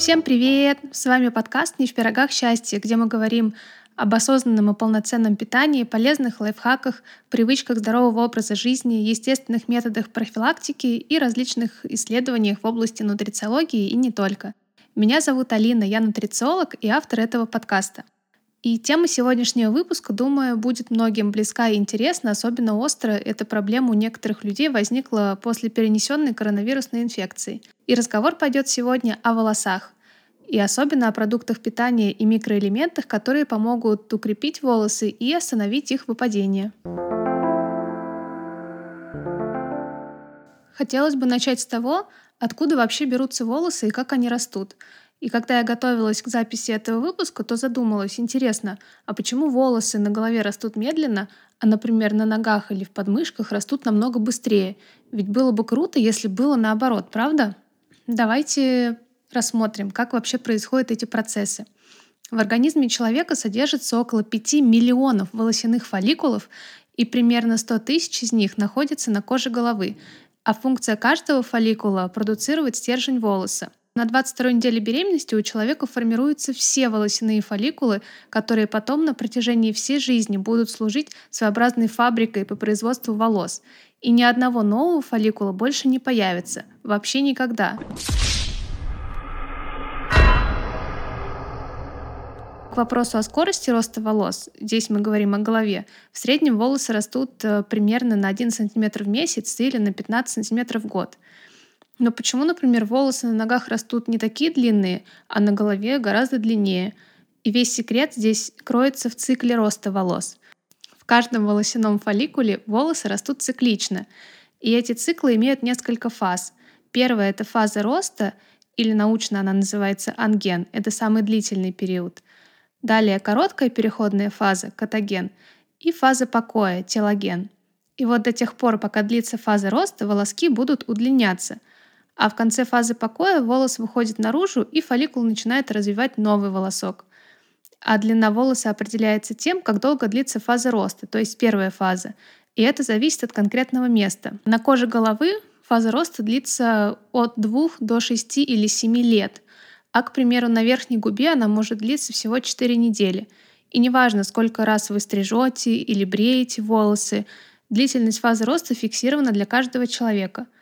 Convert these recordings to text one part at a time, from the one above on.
Всем привет! С вами подкаст «Не в пирогах счастья», где мы говорим об осознанном и полноценном питании, полезных лайфхаках, привычках здорового образа жизни, естественных методах профилактики и различных исследованиях в области нутрициологии и не только. Меня зовут Алина, я нутрициолог и автор этого подкаста. И тема сегодняшнего выпуска, думаю, будет многим близка и интересна, особенно остро эта проблема у некоторых людей возникла после перенесенной коронавирусной инфекции. И разговор пойдет сегодня о волосах, и особенно о продуктах питания и микроэлементах, которые помогут укрепить волосы и остановить их выпадение. Хотелось бы начать с того, откуда вообще берутся волосы и как они растут. И когда я готовилась к записи этого выпуска, то задумалась, интересно, а почему волосы на голове растут медленно, а, например, на ногах или в подмышках растут намного быстрее? Ведь было бы круто, если было наоборот, правда? Давайте рассмотрим, как вообще происходят эти процессы. В организме человека содержится около 5 миллионов волосяных фолликулов, и примерно 100 тысяч из них находятся на коже головы, а функция каждого фолликула — продуцировать стержень волоса. На 22 неделе беременности у человека формируются все волосяные фолликулы, которые потом на протяжении всей жизни будут служить своеобразной фабрикой по производству волос. И ни одного нового фолликула больше не появится. Вообще никогда. Вопросу о скорости роста волос, здесь мы говорим о голове, в среднем волосы растут э, примерно на 1 см в месяц или на 15 см в год. Но почему, например, волосы на ногах растут не такие длинные, а на голове гораздо длиннее? И весь секрет здесь кроется в цикле роста волос. В каждом волосяном фолликуле волосы растут циклично. И эти циклы имеют несколько фаз. Первая — это фаза роста, или научно она называется анген. Это самый длительный период. Далее короткая переходная фаза — катаген. И фаза покоя — телоген. И вот до тех пор, пока длится фаза роста, волоски будут удлиняться — а в конце фазы покоя волос выходит наружу, и фолликул начинает развивать новый волосок. А длина волоса определяется тем, как долго длится фаза роста, то есть первая фаза. И это зависит от конкретного места. На коже головы фаза роста длится от 2 до 6 или 7 лет. А, к примеру, на верхней губе она может длиться всего 4 недели. И неважно, сколько раз вы стрижете или бреете волосы, длительность фазы роста фиксирована для каждого человека —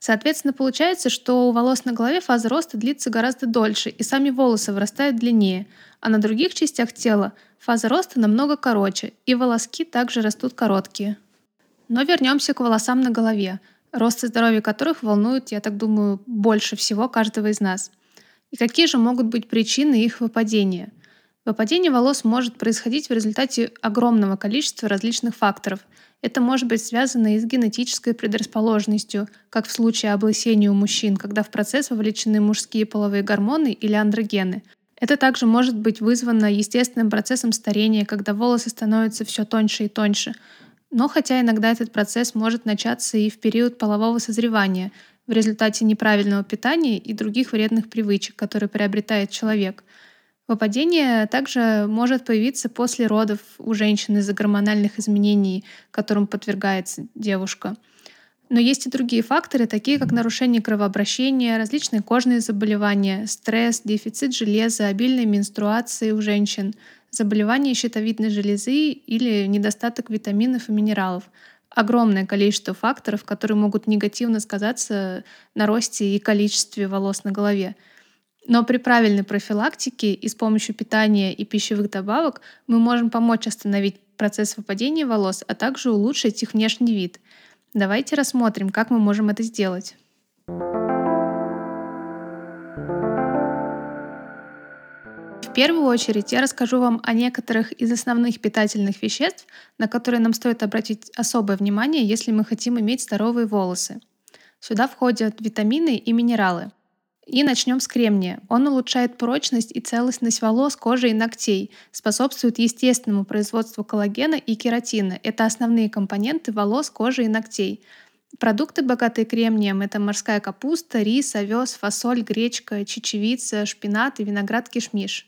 Соответственно, получается, что у волос на голове фаза роста длится гораздо дольше, и сами волосы вырастают длиннее, а на других частях тела фаза роста намного короче, и волоски также растут короткие. Но вернемся к волосам на голове, рост и здоровье которых волнует, я так думаю, больше всего каждого из нас. И какие же могут быть причины их выпадения? Выпадение волос может происходить в результате огромного количества различных факторов – это может быть связано и с генетической предрасположенностью, как в случае облысения у мужчин, когда в процесс вовлечены мужские половые гормоны или андрогены. Это также может быть вызвано естественным процессом старения, когда волосы становятся все тоньше и тоньше. Но хотя иногда этот процесс может начаться и в период полового созревания, в результате неправильного питания и других вредных привычек, которые приобретает человек – Выпадение также может появиться после родов у женщины из-за гормональных изменений, которым подвергается девушка. Но есть и другие факторы, такие как нарушение кровообращения, различные кожные заболевания, стресс, дефицит железа, обильные менструации у женщин, заболевания щитовидной железы или недостаток витаминов и минералов. Огромное количество факторов, которые могут негативно сказаться на росте и количестве волос на голове. Но при правильной профилактике и с помощью питания и пищевых добавок мы можем помочь остановить процесс выпадения волос, а также улучшить их внешний вид. Давайте рассмотрим, как мы можем это сделать. Первую очередь я расскажу вам о некоторых из основных питательных веществ, на которые нам стоит обратить особое внимание, если мы хотим иметь здоровые волосы. Сюда входят витамины и минералы. И начнем с кремния. Он улучшает прочность и целостность волос, кожи и ногтей, способствует естественному производству коллагена и кератина. Это основные компоненты волос, кожи и ногтей. Продукты, богатые кремнием, это морская капуста, рис, овес, фасоль, гречка, чечевица, шпинат и виноград-кишмиш.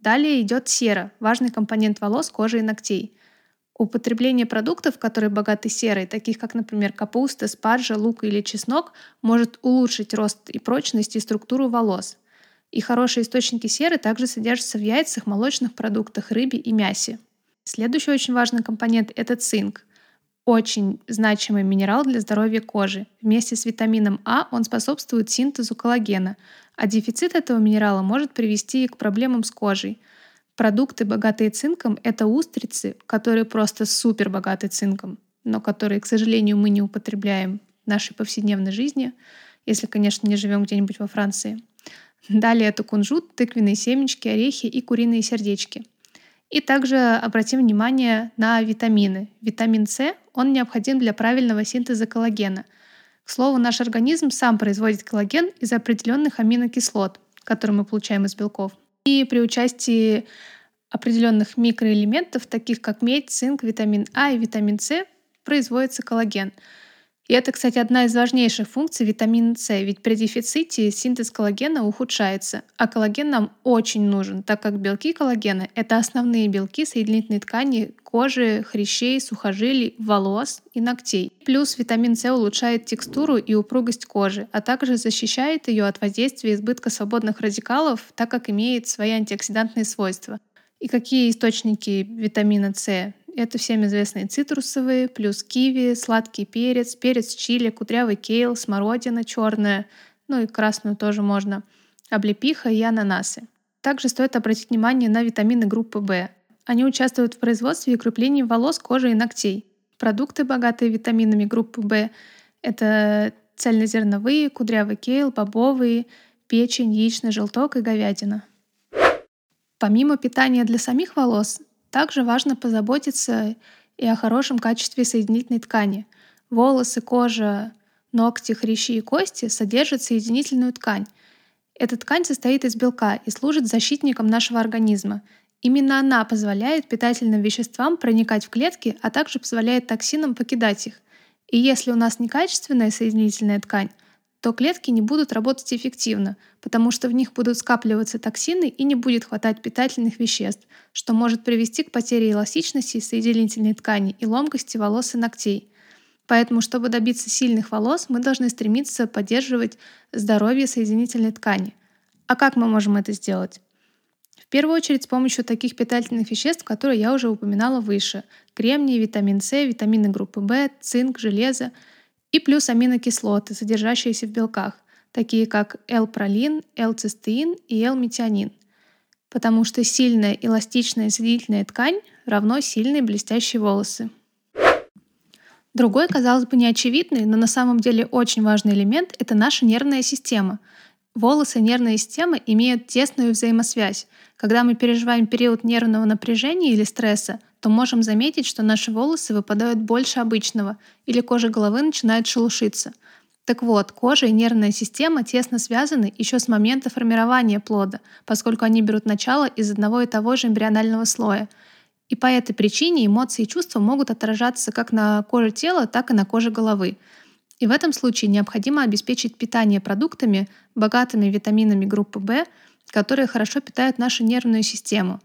Далее идет сера, важный компонент волос, кожи и ногтей. Употребление продуктов, которые богаты серой, таких как, например, капуста, спаржа, лук или чеснок, может улучшить рост и прочность и структуру волос. И хорошие источники серы также содержатся в яйцах, молочных продуктах, рыбе и мясе. Следующий очень важный компонент — это цинк. Очень значимый минерал для здоровья кожи. Вместе с витамином А он способствует синтезу коллагена, а дефицит этого минерала может привести к проблемам с кожей. Продукты, богатые цинком, это устрицы, которые просто супер богаты цинком, но которые, к сожалению, мы не употребляем в нашей повседневной жизни, если, конечно, не живем где-нибудь во Франции. Далее это кунжут, тыквенные семечки, орехи и куриные сердечки. И также обратим внимание на витамины. Витамин С, он необходим для правильного синтеза коллагена. К слову, наш организм сам производит коллаген из определенных аминокислот, которые мы получаем из белков. И при участии определенных микроэлементов, таких как медь, цинк, витамин А и витамин С, производится коллаген – и это, кстати, одна из важнейших функций витамина С, ведь при дефиците синтез коллагена ухудшается, а коллаген нам очень нужен, так как белки коллагена — это основные белки соединительной ткани кожи, хрящей, сухожилий, волос и ногтей. Плюс витамин С улучшает текстуру и упругость кожи, а также защищает ее от воздействия избытка свободных радикалов, так как имеет свои антиоксидантные свойства. И какие источники витамина С это всем известные цитрусовые, плюс киви, сладкий перец, перец чили, кудрявый кейл, смородина черная, ну и красную тоже можно, облепиха и ананасы. Также стоит обратить внимание на витамины группы В. Они участвуют в производстве и укреплении волос, кожи и ногтей. Продукты, богатые витаминами группы В, это цельнозерновые, кудрявый кейл, бобовые, печень, яичный желток и говядина. Помимо питания для самих волос, также важно позаботиться и о хорошем качестве соединительной ткани. Волосы, кожа, ногти, хрящи и кости содержат соединительную ткань. Эта ткань состоит из белка и служит защитником нашего организма. Именно она позволяет питательным веществам проникать в клетки, а также позволяет токсинам покидать их. И если у нас некачественная соединительная ткань, то клетки не будут работать эффективно, потому что в них будут скапливаться токсины и не будет хватать питательных веществ, что может привести к потере эластичности соединительной ткани и ломкости волос и ногтей. Поэтому, чтобы добиться сильных волос, мы должны стремиться поддерживать здоровье соединительной ткани. А как мы можем это сделать? В первую очередь с помощью таких питательных веществ, которые я уже упоминала выше. Кремний, витамин С, витамины группы В, цинк, железо – и плюс аминокислоты, содержащиеся в белках, такие как L-пролин, L-цистеин и L-метионин. Потому что сильная эластичная соединительная ткань равно сильные блестящие волосы. Другой, казалось бы, неочевидный, но на самом деле очень важный элемент — это наша нервная система. Волосы и нервная система имеют тесную взаимосвязь. Когда мы переживаем период нервного напряжения или стресса, то можем заметить, что наши волосы выпадают больше обычного или кожа головы начинает шелушиться. Так вот, кожа и нервная система тесно связаны еще с момента формирования плода, поскольку они берут начало из одного и того же эмбрионального слоя. И по этой причине эмоции и чувства могут отражаться как на коже тела, так и на коже головы. И в этом случае необходимо обеспечить питание продуктами, богатыми витаминами группы В, которые хорошо питают нашу нервную систему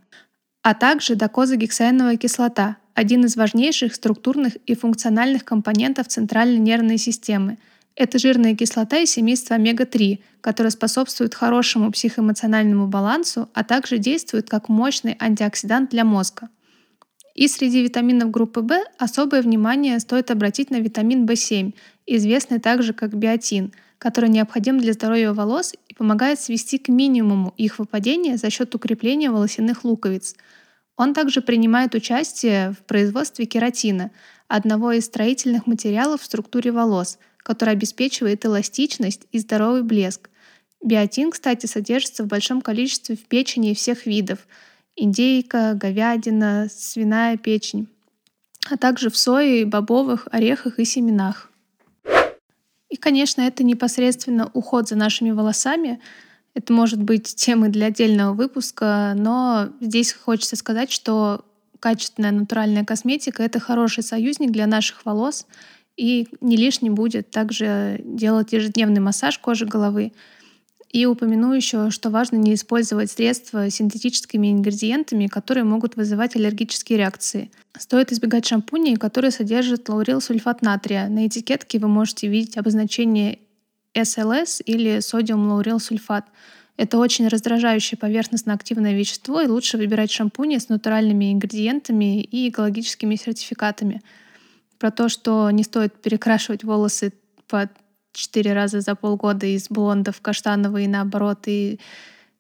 а также докозагексаиновая кислота – один из важнейших структурных и функциональных компонентов центральной нервной системы. Это жирная кислота из семейства омега-3, которая способствует хорошему психоэмоциональному балансу, а также действует как мощный антиоксидант для мозга. И среди витаминов группы В особое внимание стоит обратить на витамин В7, известный также как биотин, который необходим для здоровья волос и помогает свести к минимуму их выпадение за счет укрепления волосяных луковиц. Он также принимает участие в производстве кератина, одного из строительных материалов в структуре волос, который обеспечивает эластичность и здоровый блеск. Биотин, кстати, содержится в большом количестве в печени всех видов – индейка, говядина, свиная печень, а также в сое, бобовых, орехах и семенах. И, конечно, это непосредственно уход за нашими волосами. Это может быть темой для отдельного выпуска, но здесь хочется сказать, что качественная натуральная косметика — это хороший союзник для наших волос, и не лишним будет также делать ежедневный массаж кожи головы, и упомяну еще, что важно не использовать средства с синтетическими ингредиентами, которые могут вызывать аллергические реакции. Стоит избегать шампуней, которые содержат лаурилсульфат натрия. На этикетке вы можете видеть обозначение SLS или содиум лаурилсульфат. Это очень раздражающее поверхностно-активное вещество, и лучше выбирать шампуни с натуральными ингредиентами и экологическими сертификатами. Про то, что не стоит перекрашивать волосы по четыре раза за полгода из блонда в каштановый и наоборот, и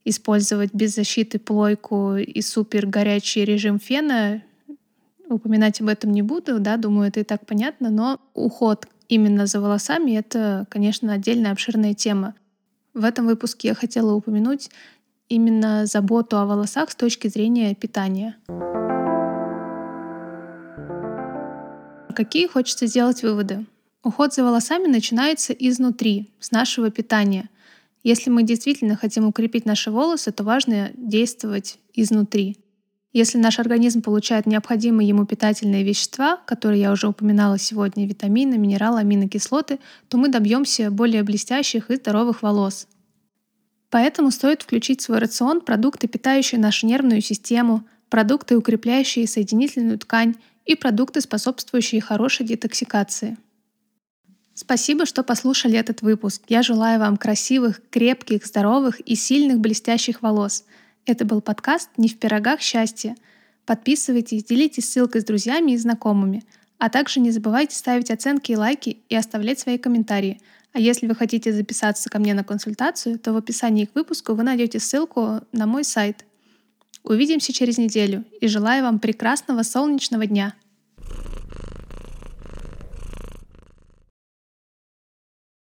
использовать без защиты плойку и супер горячий режим фена, упоминать об этом не буду, да, думаю, это и так понятно, но уход именно за волосами — это, конечно, отдельная обширная тема. В этом выпуске я хотела упомянуть именно заботу о волосах с точки зрения питания. Какие хочется сделать выводы? Уход за волосами начинается изнутри, с нашего питания. Если мы действительно хотим укрепить наши волосы, то важно действовать изнутри. Если наш организм получает необходимые ему питательные вещества, которые я уже упоминала сегодня, витамины, минералы, аминокислоты, то мы добьемся более блестящих и здоровых волос. Поэтому стоит включить в свой рацион продукты, питающие нашу нервную систему, продукты, укрепляющие соединительную ткань и продукты, способствующие хорошей детоксикации. Спасибо, что послушали этот выпуск. Я желаю вам красивых, крепких, здоровых и сильных блестящих волос – это был подкаст «Не в пирогах счастье». Подписывайтесь, делитесь ссылкой с друзьями и знакомыми. А также не забывайте ставить оценки и лайки и оставлять свои комментарии. А если вы хотите записаться ко мне на консультацию, то в описании к выпуску вы найдете ссылку на мой сайт. Увидимся через неделю и желаю вам прекрасного солнечного дня!